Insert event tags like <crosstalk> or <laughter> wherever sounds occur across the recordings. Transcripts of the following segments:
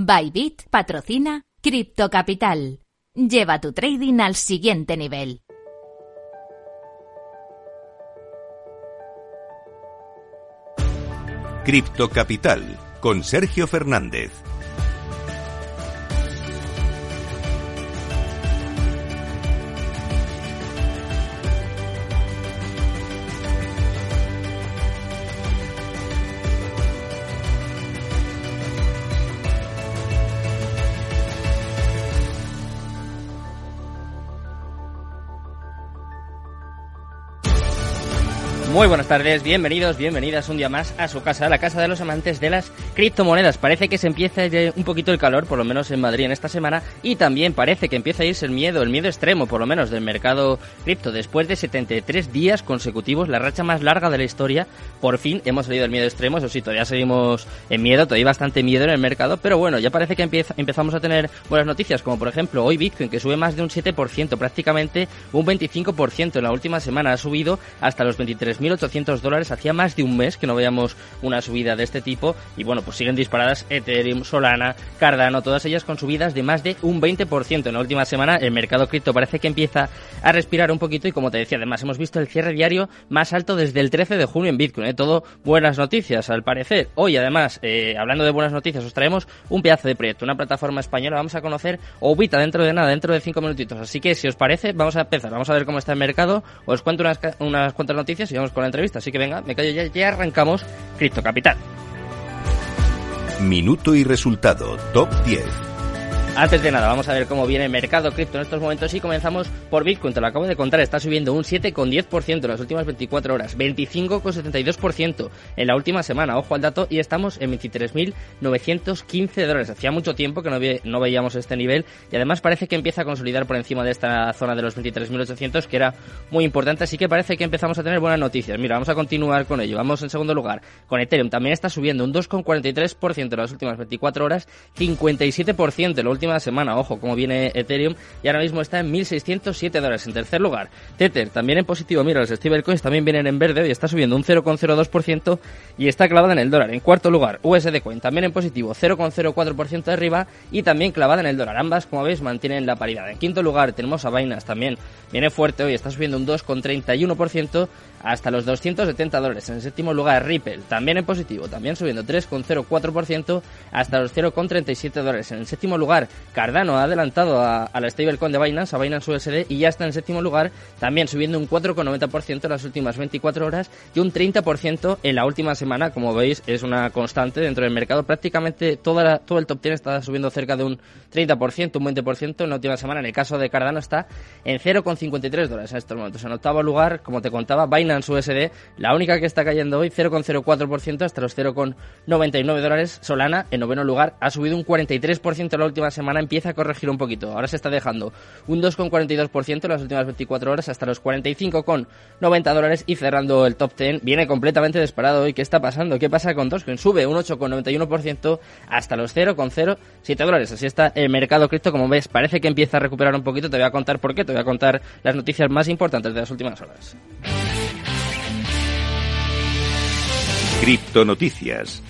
Bybit patrocina Crypto Capital. Lleva tu trading al siguiente nivel. Cripto Capital con Sergio Fernández. Muy buenas tardes, bienvenidos, bienvenidas un día más a su casa, la casa de los amantes de las criptomonedas. Parece que se empieza un poquito el calor, por lo menos en Madrid en esta semana, y también parece que empieza a irse el miedo, el miedo extremo, por lo menos del mercado cripto. Después de 73 días consecutivos, la racha más larga de la historia, por fin hemos salido del miedo extremo. Eso sí, todavía seguimos en miedo, todavía hay bastante miedo en el mercado, pero bueno, ya parece que empieza, empezamos a tener buenas noticias, como por ejemplo hoy Bitcoin, que sube más de un 7%, prácticamente un 25% en la última semana, ha subido hasta los 23.000 1.800 dólares. Hacía más de un mes que no veíamos una subida de este tipo. Y bueno, pues siguen disparadas Ethereum, Solana, Cardano, todas ellas con subidas de más de un 20%. En la última semana el mercado cripto parece que empieza a respirar un poquito y como te decía, además hemos visto el cierre diario más alto desde el 13 de junio en Bitcoin. ¿eh? Todo buenas noticias, al parecer. Hoy además, eh, hablando de buenas noticias, os traemos un pedazo de proyecto, una plataforma española. Vamos a conocer Obita dentro de nada, dentro de cinco minutitos. Así que si os parece, vamos a empezar. Vamos a ver cómo está el mercado. Os cuento unas, unas cuantas noticias y vamos con la entrevista. Así que venga, me callo ya, ya arrancamos Cripto Capital. Minuto y resultado, top 10. Antes de nada, vamos a ver cómo viene el mercado cripto en estos momentos y comenzamos por Bitcoin, te lo acabo de contar, está subiendo un 7,10% en las últimas 24 horas, 25,72% en la última semana, ojo al dato, y estamos en 23.915 dólares. Hacía mucho tiempo que no, veíamos este nivel y además parece que empieza a consolidar por encima de esta zona de los 23.800 que era muy importante, así que parece que empezamos a tener buenas noticias. Mira, vamos a continuar con ello. Vamos en segundo lugar con Ethereum, también está subiendo un 2,43% en las últimas 24 horas, 57% en la última semana. Ojo, como viene Ethereum y ahora mismo está en 1.607 dólares. En tercer lugar, Tether también en positivo. Mira, los stablecoins también vienen en verde y está subiendo un 0,02% y está clavada en el dólar. En cuarto lugar, USD Coin también en positivo, 0,04% de arriba y también clavada en el dólar. Ambas, como veis, mantienen la paridad. En quinto lugar tenemos a Binance también. Viene fuerte hoy, está subiendo un 2,31% hasta los 270 dólares. En el séptimo lugar, Ripple, también en positivo, también subiendo 3,04% hasta los 0,37 dólares. En el séptimo lugar, Cardano ha adelantado a, la stablecoin de Binance, a Binance USD, y ya está en el séptimo lugar, también subiendo un 4,90% en las últimas 24 horas y un 30% en la última semana. Como veis, es una constante dentro del mercado. Prácticamente toda todo el top 10 está subiendo cerca de un 30%, un 20% en la última semana. En el caso de Cardano está en 0,53 dólares en estos momentos. En octavo lugar, como te contaba, Binance USD, la única que está cayendo hoy, 0,04% hasta los 0,99 dólares. Solana, en noveno lugar, ha subido un 43% en la última semana empieza a corregir un poquito. Ahora se está dejando un 2,42% en las últimas 24 horas hasta los 45,90 dólares y cerrando el top 10. Viene completamente disparado hoy. ¿Qué está pasando? ¿Qué pasa con Dogecoin? Sube un 8,91% hasta los 0,07 dólares. Así está el mercado cripto. Como ves, parece que empieza a recuperar un poquito. Te voy a contar por qué. Te voy a contar las noticias más importantes de las últimas horas. Cripto Noticias.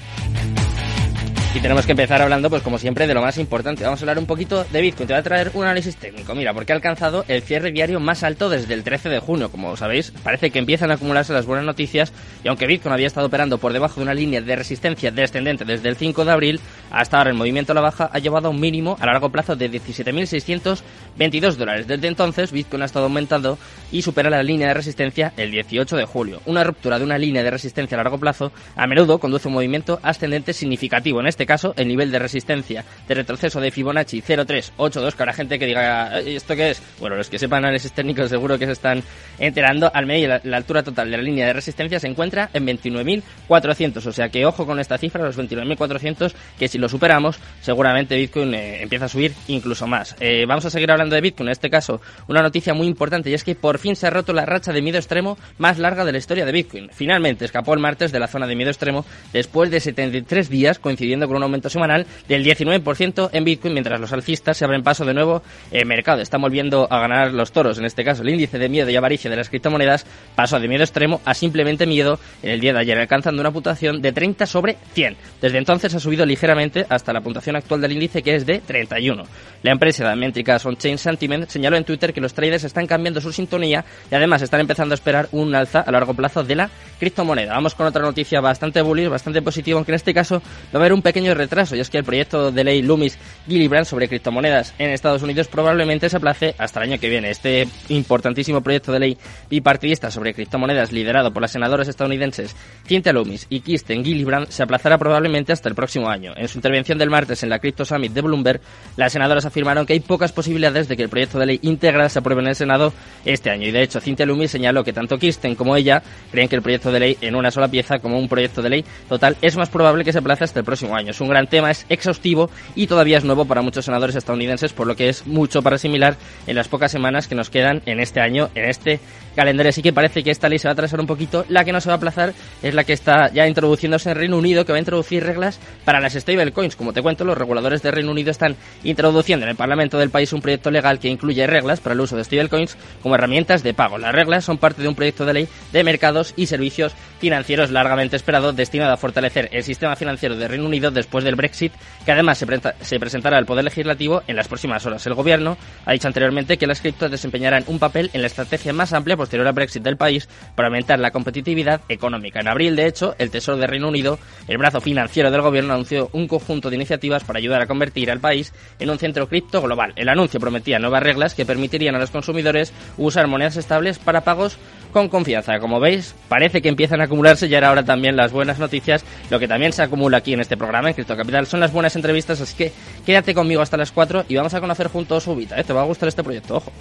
Y tenemos que empezar hablando, pues como siempre, de lo más importante. Vamos a hablar un poquito de Bitcoin. Te voy a traer un análisis técnico. Mira, porque ha alcanzado el cierre diario más alto desde el 13 de junio. Como sabéis, parece que empiezan a acumularse las buenas noticias. Y aunque Bitcoin había estado operando por debajo de una línea de resistencia descendente desde el 5 de abril, hasta ahora el movimiento a la baja ha llevado a un mínimo a largo plazo de 17.622 dólares. Desde entonces, Bitcoin ha estado aumentando y supera la línea de resistencia el 18 de julio. Una ruptura de una línea de resistencia a largo plazo a menudo conduce a un movimiento ascendente significativo. En este caso, el nivel de resistencia de retroceso de Fibonacci 0,382, que habrá gente que diga, ¿esto qué es? Bueno, los que sepan análisis técnicos seguro que se están enterando. Al medio, la, la altura total de la línea de resistencia se encuentra en 29.400, o sea que ojo con esta cifra, los 29.400, que si lo superamos, seguramente Bitcoin eh, empieza a subir incluso más. Eh, vamos a seguir hablando de Bitcoin, en este caso, una noticia muy importante, y es que por fin se ha roto la racha de miedo extremo más larga de la historia de Bitcoin. Finalmente escapó el martes de la zona de miedo extremo después de 73 días coincidiendo con un aumento semanal del 19% en Bitcoin, mientras los alcistas se abren paso de nuevo en mercado. Están volviendo a ganar los toros. En este caso, el índice de miedo y avaricia de las criptomonedas pasó de miedo extremo a simplemente miedo en el día de ayer, alcanzando una puntuación de 30 sobre 100. Desde entonces ha subido ligeramente hasta la puntuación actual del índice, que es de 31. La empresa de métricas On-Chain Sentiment señaló en Twitter que los traders están cambiando su sintonía y además están empezando a esperar un alza a largo plazo de la criptomoneda. Vamos con otra noticia bastante bullish, bastante positiva, aunque en este caso va a haber un pequeño retraso, y es que el proyecto de ley Loomis Gillibrand sobre criptomonedas en Estados Unidos probablemente se aplace hasta el año que viene. Este importantísimo proyecto de ley bipartidista sobre criptomonedas liderado por las senadoras estadounidenses Cynthia Loomis y Kirsten Gillibrand se aplazará probablemente hasta el próximo año. En su intervención del martes en la Crypto Summit de Bloomberg, las senadoras afirmaron que hay pocas posibilidades de que el proyecto de ley íntegra se apruebe en el Senado este año. Y de hecho, Cynthia Loomis señaló que tanto Kirsten como ella creen que el proyecto de ley en una sola pieza como un proyecto de ley total es más probable que se aplace hasta el próximo año. Es un gran tema, es exhaustivo y todavía es nuevo para muchos senadores estadounidenses, por lo que es mucho para asimilar en las pocas semanas que nos quedan en este año, en este calendario. Así que parece que esta ley se va a atrasar un poquito. La que no se va a aplazar es la que está ya introduciéndose en Reino Unido, que va a introducir reglas para las stablecoins. Como te cuento, los reguladores de Reino Unido están introduciendo en el Parlamento del país un proyecto legal que incluye reglas para el uso de stablecoins como herramientas de pago. Las reglas son parte de un proyecto de ley de mercados y servicios financieros largamente esperado, destinado a fortalecer el sistema financiero de Reino Unido después del Brexit, que además se, se presentará al Poder Legislativo en las próximas horas. El Gobierno ha dicho anteriormente que las criptos desempeñarán un papel en la estrategia más amplia posterior al Brexit del país para aumentar la competitividad económica. En abril, de hecho, el Tesoro de Reino Unido, el brazo financiero del Gobierno, anunció un conjunto de iniciativas para ayudar a convertir al país en un centro cripto global. El anuncio prometía nuevas reglas que permitirían a los consumidores usar monedas estables para pagos con confianza. Como veis, parece que empiezan a acumularse y ahora también las buenas noticias. Lo que también se acumula aquí en este programa, en Cripto Capital, son las buenas entrevistas. Así que quédate conmigo hasta las 4 y vamos a conocer juntos Ubita. ¿eh? Te va a gustar este proyecto, ojo.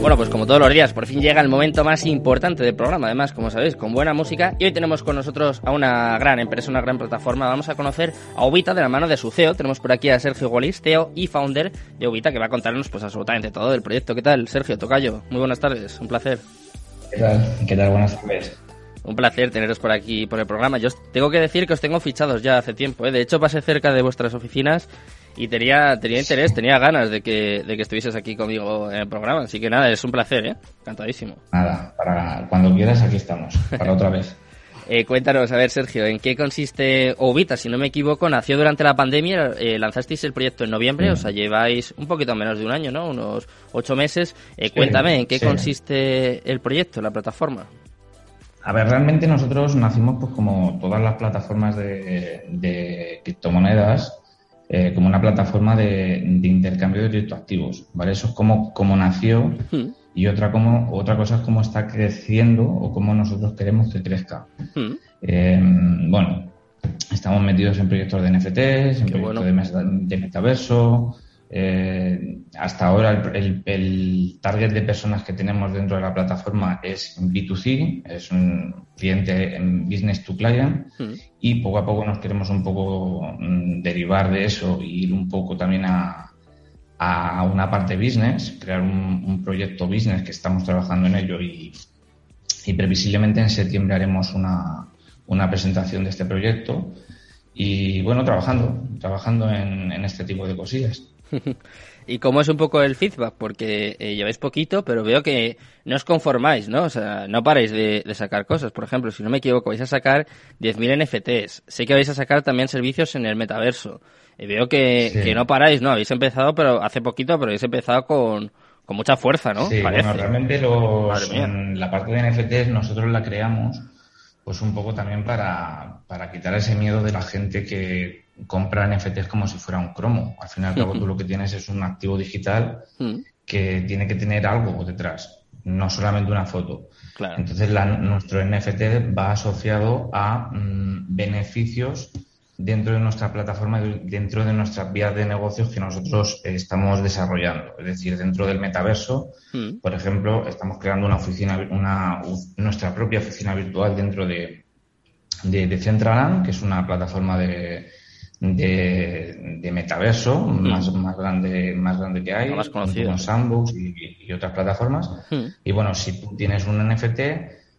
Bueno, pues como todos los días, por fin llega el momento más importante del programa, además, como sabéis, con buena música. Y hoy tenemos con nosotros a una gran empresa, una gran plataforma. Vamos a conocer a Ubita de la mano de su CEO. Tenemos por aquí a Sergio Golis, CEO y founder de Ubita, que va a contarnos pues absolutamente todo del proyecto. ¿Qué tal, Sergio Tocayo? Muy buenas tardes, un placer. ¿Qué tal? ¿Qué tal? Buenas tardes. Un placer teneros por aquí por el programa. Yo tengo que decir que os tengo fichados ya hace tiempo. ¿eh? De hecho, pasé cerca de vuestras oficinas y tenía, tenía interés, tenía ganas de que, de que estuvieses aquí conmigo en el programa. Así que nada, es un placer, ¿eh? Encantadísimo. Nada, para cuando quieras aquí estamos, para otra vez. <laughs> Eh, cuéntanos, a ver, Sergio, ¿en qué consiste Ovita? Si no me equivoco, nació durante la pandemia, eh, lanzasteis el proyecto en noviembre, o sea, lleváis un poquito menos de un año, ¿no? Unos ocho meses. Eh, cuéntame, ¿en qué consiste el proyecto, la plataforma? A ver, realmente nosotros nacimos pues como todas las plataformas de, de criptomonedas, eh, como una plataforma de, de, intercambio de criptoactivos, ¿vale? Eso es como, como nació Hmm. y otra, como, otra cosa es cómo está creciendo o cómo nosotros queremos que crezca. Hmm. Eh, bueno, estamos metidos en proyectos de NFTs, en Qué proyectos bueno. de, metaverso. eh, hasta ahora el, el- el target de personas que tenemos dentro de la plataforma es B2C, es un cliente en business to client Hmm. Y poco a poco nos queremos un poco mm, derivar de eso y ir un poco también a, a una parte business, crear un, un proyecto business que estamos trabajando en ello y, y previsiblemente en septiembre haremos una, una presentación de este proyecto y bueno, trabajando, trabajando en, en este tipo de cosillas. <laughs> ¿Y cómo es un poco el feedback? Porque eh, lleváis poquito, pero veo que no os conformáis, ¿no? O sea, no paráis de, de sacar cosas. Por ejemplo, si no me equivoco, vais a sacar 10.000 NFTs. Sé que vais a sacar también servicios en el metaverso. Y veo que, Sí. que no paráis, ¿no? Habéis empezado, pero hace poquito, pero habéis empezado con, con mucha fuerza, ¿no? Sí, Parece. bueno, realmente los, la parte de NFTs nosotros la creamos pues un poco también para, para quitar ese miedo de la gente que compra NFTs como si fuera un cromo. Al fin y al cabo tú lo que tienes es un activo digital que tiene que tener algo detrás, no solamente una foto. claro. Entonces la- nuestro NFT va asociado a mm, beneficios dentro de nuestra plataforma, de- dentro de nuestras vías de negocios que nosotros estamos desarrollando. Es decir, dentro del metaverso, Mm, por ejemplo, estamos creando una oficina, una, nuestra propia oficina virtual dentro de, de, de Centraland, que es una plataforma de, de, metaverso mm. más, más, grande, más grande que hay, más conocido. Sandbox y, otras plataformas. Mm. Y bueno, si tú tienes un NFT,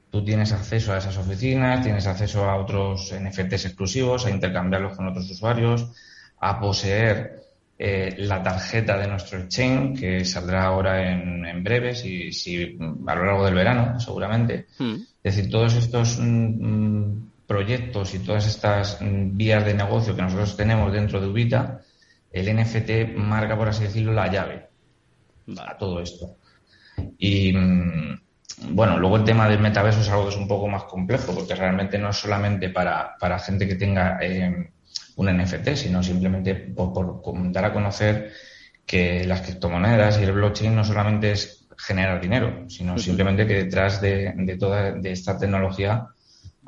tú tienes acceso a esas oficinas, tienes acceso a otros NFTs exclusivos, a intercambiarlos con otros usuarios, a poseer eh, la tarjeta de nuestro exchange, que saldrá ahora en, en breve, si, si, a lo largo del verano, seguramente. Mm. Es decir, todos estos proyectos y todas estas vías de negocio que nosotros tenemos dentro de Ubita, el NFT marca, por así decirlo, la llave a todo esto. Y mm, bueno, luego el tema del metaverso es algo que es un poco más complejo, porque realmente no es solamente para, para gente que tenga eh, un NFT, sino simplemente por, dar a conocer que las criptomonedas y el blockchain no solamente es generar dinero, sino simplemente que detrás de, de toda de esta tecnología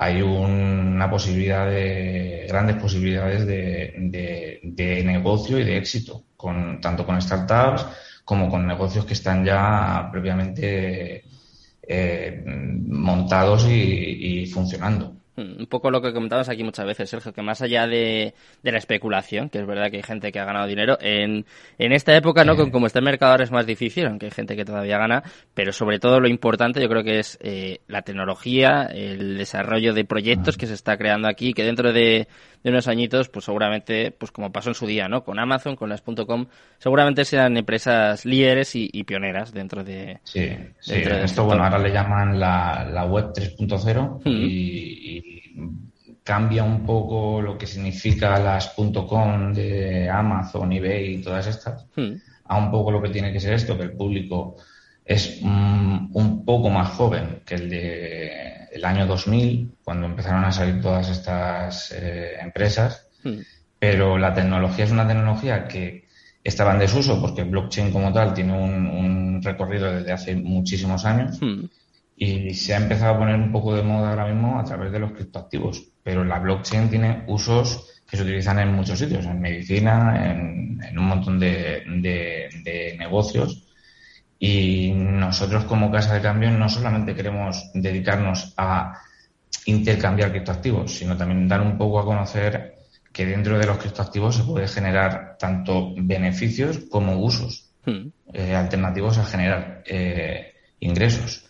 hay una posibilidad de, grandes posibilidades de, de, negocio y de éxito, con, tanto con startups como con negocios que están ya previamente eh, montados y funcionando. Un poco lo que comentabas aquí muchas veces, Sergio, que más allá de, la especulación, que es verdad que hay gente que ha ganado dinero, en, en esta época, ¿no? Como está el mercado ahora es más difícil, aunque hay gente que todavía gana, pero sobre todo lo importante yo creo que es eh, la tecnología, el desarrollo de proyectos que se está creando aquí, que dentro de, unos añitos, pues seguramente, pues como pasó en su día, ¿no? Con Amazon, con las .com, seguramente sean empresas líderes y, pioneras dentro de... Sí, sí. esto, bueno, ahora le llaman la, la web 3.0 y cambia un poco lo que significa las .com de Amazon, eBay y todas estas, hmm. a un poco lo que tiene que ser esto, que el público es un poco más joven que el de el año 2000, cuando empezaron a salir todas estas eh, empresas, hmm. pero la tecnología es una tecnología que estaba en desuso porque el blockchain como tal tiene un, recorrido desde hace muchísimos años. Hmm y se ha empezado a poner un poco de moda ahora mismo a través de los criptoactivos. Pero la blockchain tiene usos que se utilizan en muchos sitios, en medicina, en, un montón de, de, negocios. Y nosotros como casa de cambio no solamente queremos dedicarnos a intercambiar criptoactivos, sino también dar un poco a conocer que dentro de los criptoactivos se puede generar tanto beneficios como usos hmm. eh, alternativos a generar eh, ingresos.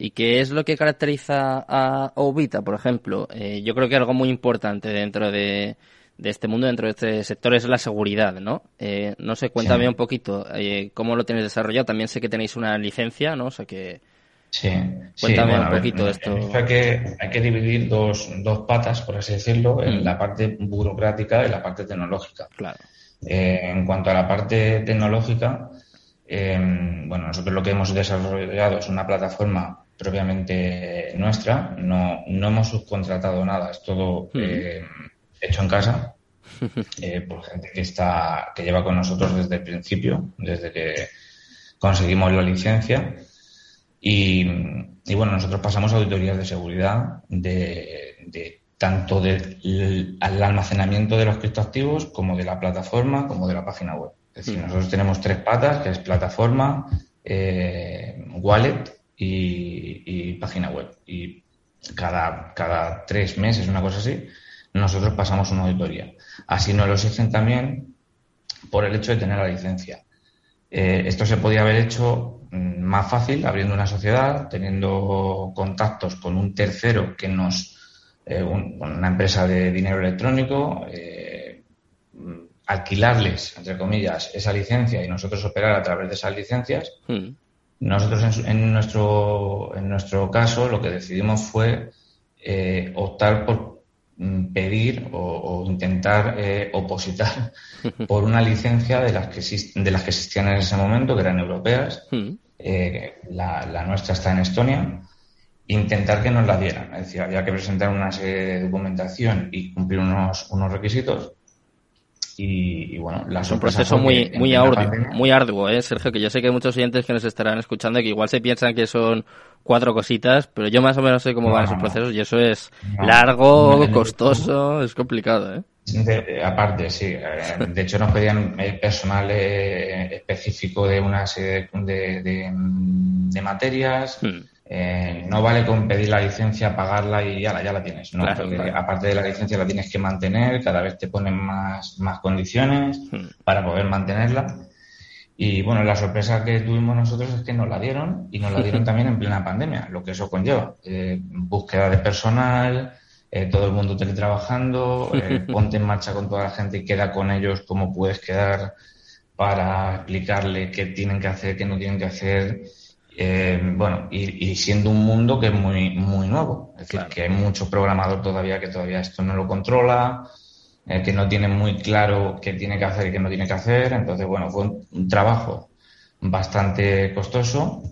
¿Y qué es lo que caracteriza a Obita, por ejemplo? Eh, yo creo que algo muy importante dentro de, este mundo, dentro de este sector, es la seguridad, ¿no? Eh, no sé, cuéntame un poquito eh, cómo lo tenéis desarrollado. También sé que tenéis una licencia, ¿no? O sea que... Sí, cuéntame un poquito esto. Hay que, hay que dividir dos, dos patas, por así decirlo, en mm. la parte burocrática y la parte tecnológica. Claro. en cuanto a la parte tecnológica, bueno, nosotros lo que hemos desarrollado es una plataforma propiamente nuestra. No, no hemos subcontratado nada, es todo eh, hecho en casa <laughs> eh, por gente que está que lleva con nosotros desde el principio, desde que conseguimos la licencia. Y, bueno, nosotros pasamos auditorías de seguridad de, tanto del almacenamiento de los criptoactivos como de la plataforma como de la página web. Es decir, nosotros tenemos tres patas, que es plataforma, eh, wallet y, página web. Y cada, cada tres meses, una cosa así, nosotros pasamos una auditoría. Así nos lo exigen también por el hecho de tener la licencia. Eh, esto se podía haber hecho mm, más fácil abriendo una sociedad, teniendo contactos con un tercero que nos, eh, una empresa de dinero electrónico, eh, alquilarles, entre comillas, esa licencia y nosotros operar a través de esas licencias. Hmm. Nosotros en, nuestro, en nuestro caso lo que decidimos fue eh, optar por mm, pedir o, intentar eh, opositar <laughs> por una licencia de las que de las que existían en ese momento, que eran europeas. Hmm. Eh, la, la, nuestra está en Estonia. Intentar que nos la dieran. Es decir, había que presentar una serie de documentación y cumplir unos, unos requisitos y, bueno, es un proceso muy muy arduo, muy arduo, ¿eh, Sergio, que yo sé que hay muchos oyentes que nos estarán escuchando que igual se piensan que son cuatro cositas, pero yo más o menos sé cómo van esos procesos y eso es largo, costoso, es complicado, ¿eh? aparte, sí. Eh, de hecho, nos pedían personal eh, específico de una serie de, de, materias. Hmm. Eh, no vale con pedir la licencia, pagarla y ya la, ya la tienes. ¿no? Aparte de la licencia la tienes que mantener, cada vez te ponen más, más condiciones hmm. para poder mantenerla. Y bueno, la sorpresa que tuvimos nosotros es que nos la dieron y nos la dieron <laughs> también en plena pandemia, lo que eso conlleva. Eh, búsqueda de personal, eh, todo el mundo teletrabajando, <laughs> ponte en marcha con toda la gente y queda con ellos como puedes quedar para explicarle qué tienen que hacer, qué no tienen que hacer eh, bueno, y, siendo un mundo que es muy, muy nuevo. Es decir, que hay mucho programador todavía que todavía esto no lo controla, eh, que no tiene muy claro qué tiene que hacer y qué no tiene que hacer. Entonces, bueno, fue un, trabajo bastante costoso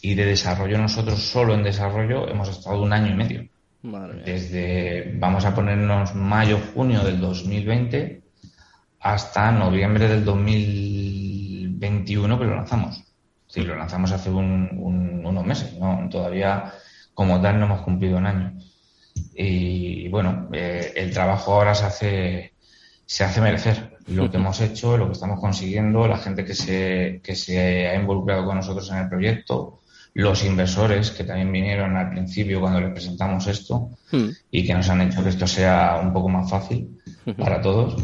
y de desarrollo nosotros solo en desarrollo hemos estado un año y medio. Desde, vamos a ponernos mayo, junio del 2020 hasta noviembre del 2021 que lo lanzamos. Sí, lo lanzamos hace unos meses, ¿no? Todavía como tal no hemos cumplido un año. Y bueno, eh, el trabajo ahora se hace, se hace merecer. Lo que <laughs> hemos hecho, lo que estamos consiguiendo, la gente que se, que se ha involucrado con nosotros en el proyecto, los inversores que también vinieron al principio cuando les presentamos esto hmm. y que nos han hecho que esto sea un poco más fácil para todos.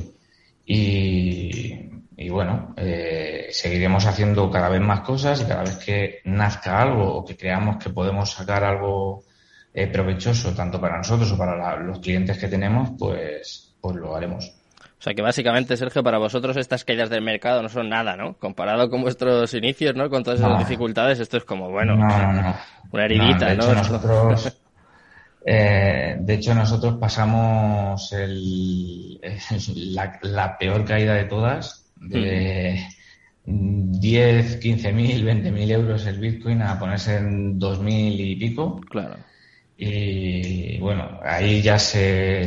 Y, y bueno, eh, seguiremos haciendo cada vez más cosas y cada vez que nazca algo o que creamos que podemos sacar algo eh, provechoso tanto para nosotros o para los clientes que tenemos, pues, pues lo haremos. O sea que básicamente, Sergio, para vosotros estas caídas del mercado no son nada, ¿no? Comparado con vuestros inicios, ¿no? Con todas esas dificultades, esto es como, bueno, una heridita, ¿no? Nosotros, <laughs> eh, de hecho, nosotros pasamos el, <laughs> la peor caída de todas de 10, 15 mil, 20 mil euros el Bitcoin a ponerse en 2 mil y pico. Claro. Y bueno, ahí ya se,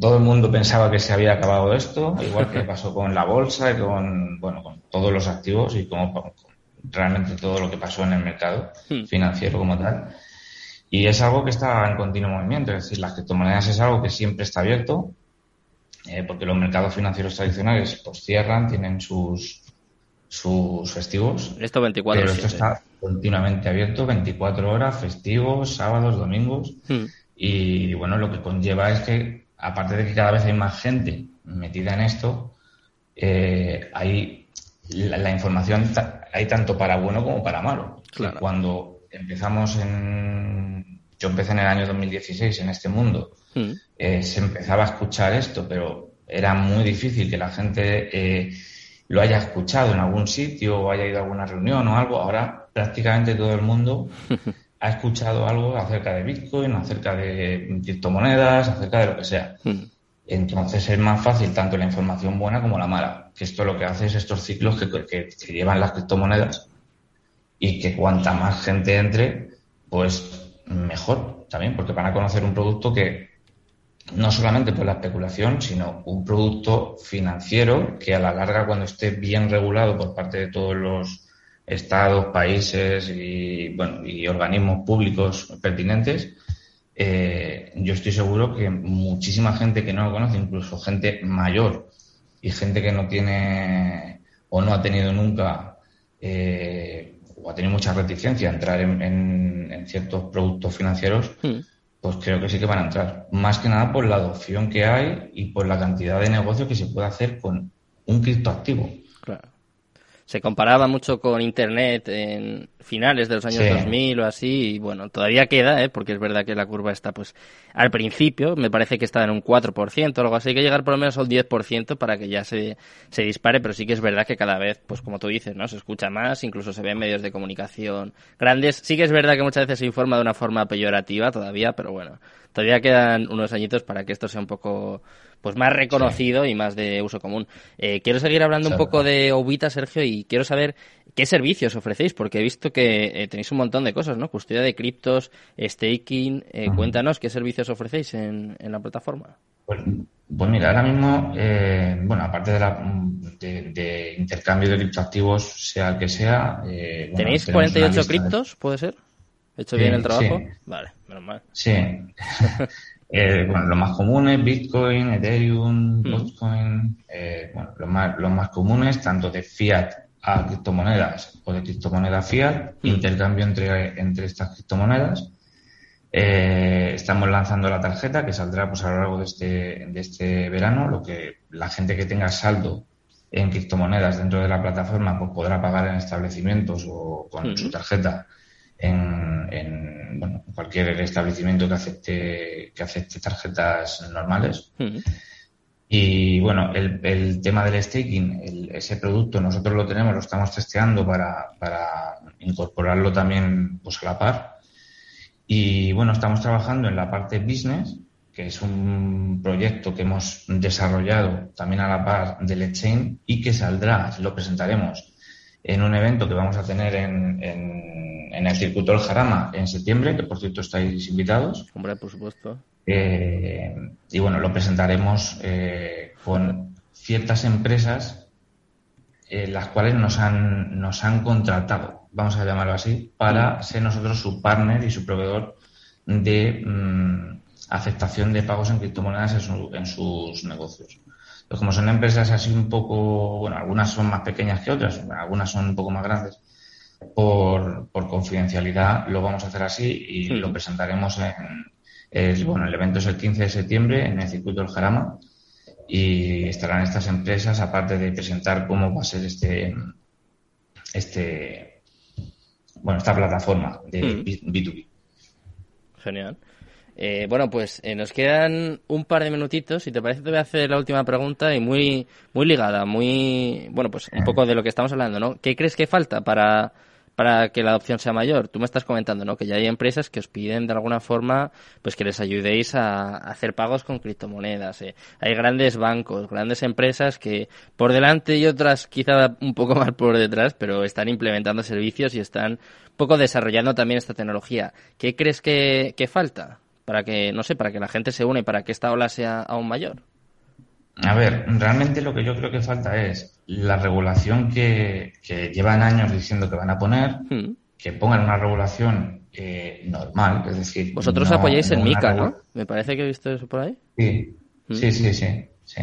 todo el mundo pensaba que se había acabado esto, igual que <laughs> pasó con la bolsa y con, bueno, con todos los activos y como realmente todo lo que pasó en el mercado hmm. financiero como tal. Y es algo que está en continuo movimiento, es decir, las criptomonedas es algo que siempre está abierto, eh, porque los mercados financieros tradicionales pues cierran, tienen sus sus festivos. Esto 24 Pero esto está continuamente abierto, 24 horas, festivos, sábados, domingos. Hmm. Y bueno, lo que conlleva es que, aparte de que cada vez hay más gente metida en esto, eh, hay la, información hay tanto para bueno como para malo. Cuando empezamos en. Yo empecé en el año 2016 en este mundo Mm. Eh, se empezaba a escuchar esto, pero era muy difícil que la gente eh, lo haya escuchado en algún sitio o haya ido a alguna reunión o algo. Ahora prácticamente todo el mundo <laughs> ha escuchado algo acerca de Bitcoin, acerca de criptomonedas, acerca de lo que sea. Mm. Entonces es más fácil tanto la información buena como la mala. Que esto lo que hace es estos ciclos que, que, que llevan las criptomonedas y que cuanta más gente entre, pues mejor también, porque van a conocer un producto que no solamente por la especulación, sino un producto financiero que a la larga, cuando esté bien regulado por parte de todos los estados, países y, bueno, y organismos públicos pertinentes, eh, yo estoy seguro que muchísima gente que no lo conoce, incluso gente mayor y gente que no tiene o no ha tenido nunca eh, o ha tenido mucha reticencia a entrar en, ciertos productos financieros, hmm pues creo que sí que van a entrar. Más que nada por la adopción que hay y por la cantidad de negocio que se puede hacer con un criptoactivo. Claro se comparaba mucho con Internet en finales de los años 2000 o así, y bueno, todavía queda, ¿eh? porque es verdad que la curva está, pues, al principio, me parece que está en un 4% o algo así, hay que llegar por lo menos al 10% para que ya se, se dispare, pero sí que es verdad que cada vez, pues como tú dices, ¿no? Se escucha más, incluso se ven medios de comunicación grandes. Sí que es verdad que muchas veces se informa de una forma peyorativa todavía, pero bueno, todavía quedan unos añitos para que esto sea un poco pues más reconocido y más de uso común. Eh, quiero seguir hablando un poco de Obita, Sergio, y quiero saber qué servicios ofrecéis, porque he visto que eh, tenéis un montón de cosas, ¿no? Custodia de criptos, staking. Eh, cuéntanos qué servicios ofrecéis en, la plataforma. Pues, pues, mira, ahora mismo, bueno, aparte de, la, de, intercambio de criptoactivos, sea el que sea. ¿Tenéis 48 criptos, puede ser? ¿He hecho bien el trabajo? Vale, menos mal. Sí. <laughs> Eh, bueno, los más comunes, Bitcoin, Ethereum, Dogecoin, eh, bueno, los más, los más comunes, tanto de fiat a criptomonedas o de criptomonedas fiat, mm. intercambio entre, entre estas criptomonedas. Eh, estamos lanzando la tarjeta que saldrá pues, a lo largo de este, de este verano, lo que la gente que tenga saldo en criptomonedas dentro de la plataforma pues podrá pagar en establecimientos o con su tarjeta en, en bueno, cualquier establecimiento que acepte que acepte tarjetas normales. Y bueno, el, el, tema del staking, ese producto nosotros lo tenemos, lo estamos testeando para, para incorporarlo también pues a la par. Y bueno, estamos trabajando en la parte business, que es un proyecto que hemos desarrollado también a la par del Exchange y que saldrá, lo presentaremos en un evento que vamos a tener en, en, el circuito del Jarama en septiembre, que por cierto estáis invitados. Hombre, por supuesto. Eh, y bueno, lo presentaremos eh, con ciertas empresas eh, las cuales nos han, nos han contratado, vamos a llamarlo así, para ser nosotros su partner y su proveedor de mm, aceptación de pagos en criptomonedas en, sus negocios. Entonces, como son empresas así un poco, bueno, algunas son más pequeñas que otras, algunas son un poco más grandes, por, por confidencialidad lo vamos a hacer así y lo presentaremos en, bueno, el evento es el 15 de septiembre en el circuito del Jarama y estarán estas empresas, aparte de presentar cómo va a ser este, este, bueno, esta plataforma de B2B. Genial. Eh, bueno, pues eh, nos quedan un par de minutitos. Si te parece, te voy a hacer la última pregunta y muy, muy ligada, muy, bueno, pues un poco de lo que estamos hablando, ¿no? ¿Qué crees que falta para, para que la adopción sea mayor? Tú me estás comentando, ¿no? Que ya hay empresas que os piden de alguna forma, pues que les ayudéis a, hacer pagos con criptomonedas. ¿eh? Hay grandes bancos, grandes empresas que por delante y otras quizá un poco más por detrás, pero están implementando servicios y están un poco desarrollando también esta tecnología. ¿Qué crees que, que falta? Para que, no sé, para que la gente se une para que esta ola sea aún mayor? A ver, realmente lo que yo creo que falta es la regulación que, llevan años diciendo que van a poner, hmm. que pongan una regulación eh, normal, es decir... Vosotros apoyáis en MICA, ¿no? Me parece que he visto eso por ahí. Sí, hmm. sí, sí, sí.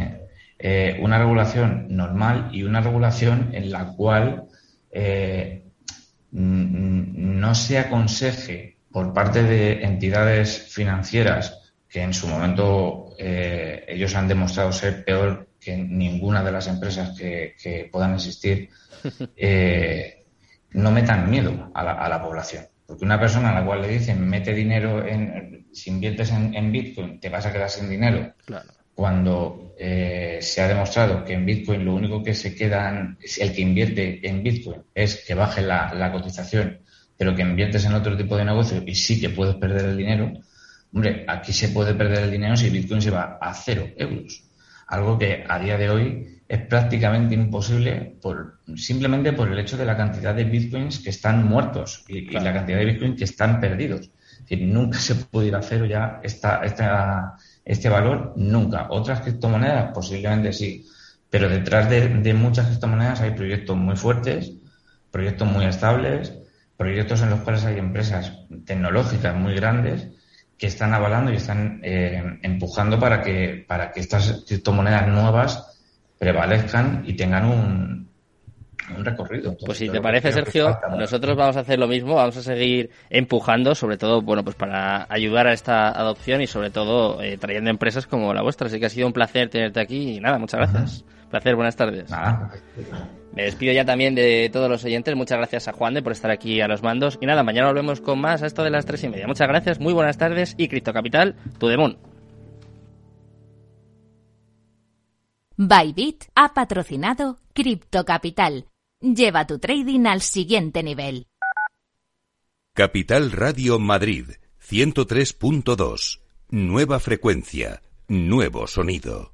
Eh, una regulación normal y una regulación en la cual eh, no se aconseje por parte de entidades financieras que en su momento eh, ellos han demostrado ser peor que ninguna de las empresas que, puedan existir, <laughs> eh, no metan miedo a la, población. Porque una persona a la cual le dicen mete dinero en, si inviertes en, Bitcoin, te vas a quedar sin dinero. Cuando eh, se ha demostrado que en Bitcoin lo único que se quedan, el que invierte en Bitcoin es que baje la, la cotización pero que inviertes en otro tipo de negocio y sí que puedes perder el dinero, hombre, aquí se puede perder el dinero si Bitcoin se va a cero euros. Algo que a día de hoy es prácticamente imposible por, simplemente por el hecho de la cantidad de bitcoins que están muertos y, la cantidad de bitcoins que están perdidos. Es decir, nunca se puede ir a cero ya esta, esta, este valor, nunca. Otras criptomonedas posiblemente sí, pero detrás de, de muchas criptomonedas hay proyectos muy fuertes, proyectos muy estables proyectos en los cuales hay empresas tecnológicas muy grandes que están avalando y están eh, empujando para que, para que estas criptomonedas nuevas prevalezcan y tengan un, un recorrido. pues si te parece, Sergio, nosotros vamos a hacer lo mismo, vamos a seguir empujando, sobre todo, bueno, pues para ayudar a esta adopción y sobre todo eh, trayendo empresas como la vuestra. Así que ha sido un placer tenerte aquí y nada, muchas gracias. Placer, buenas tardes. Me despido ya también de todos los oyentes. Muchas gracias a Juan de por estar aquí a los mandos. Y nada, mañana volvemos con más a esto de las tres y media. Muchas gracias, muy buenas tardes y Cripto Capital, tu demon. Bybit ha patrocinado Cripto Capital. Lleva tu trading al siguiente nivel. Capital Radio Madrid 103.2. Nueva frecuencia, nuevo sonido.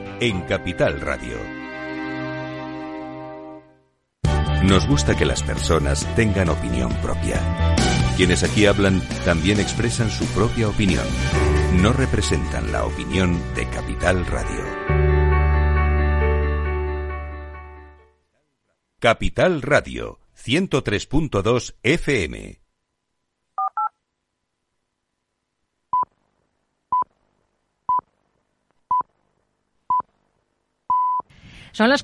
en Capital Radio. Nos gusta que las personas tengan opinión propia. Quienes aquí hablan también expresan su propia opinión. No representan la opinión de Capital Radio. Capital Radio, 103.2 FM. Son las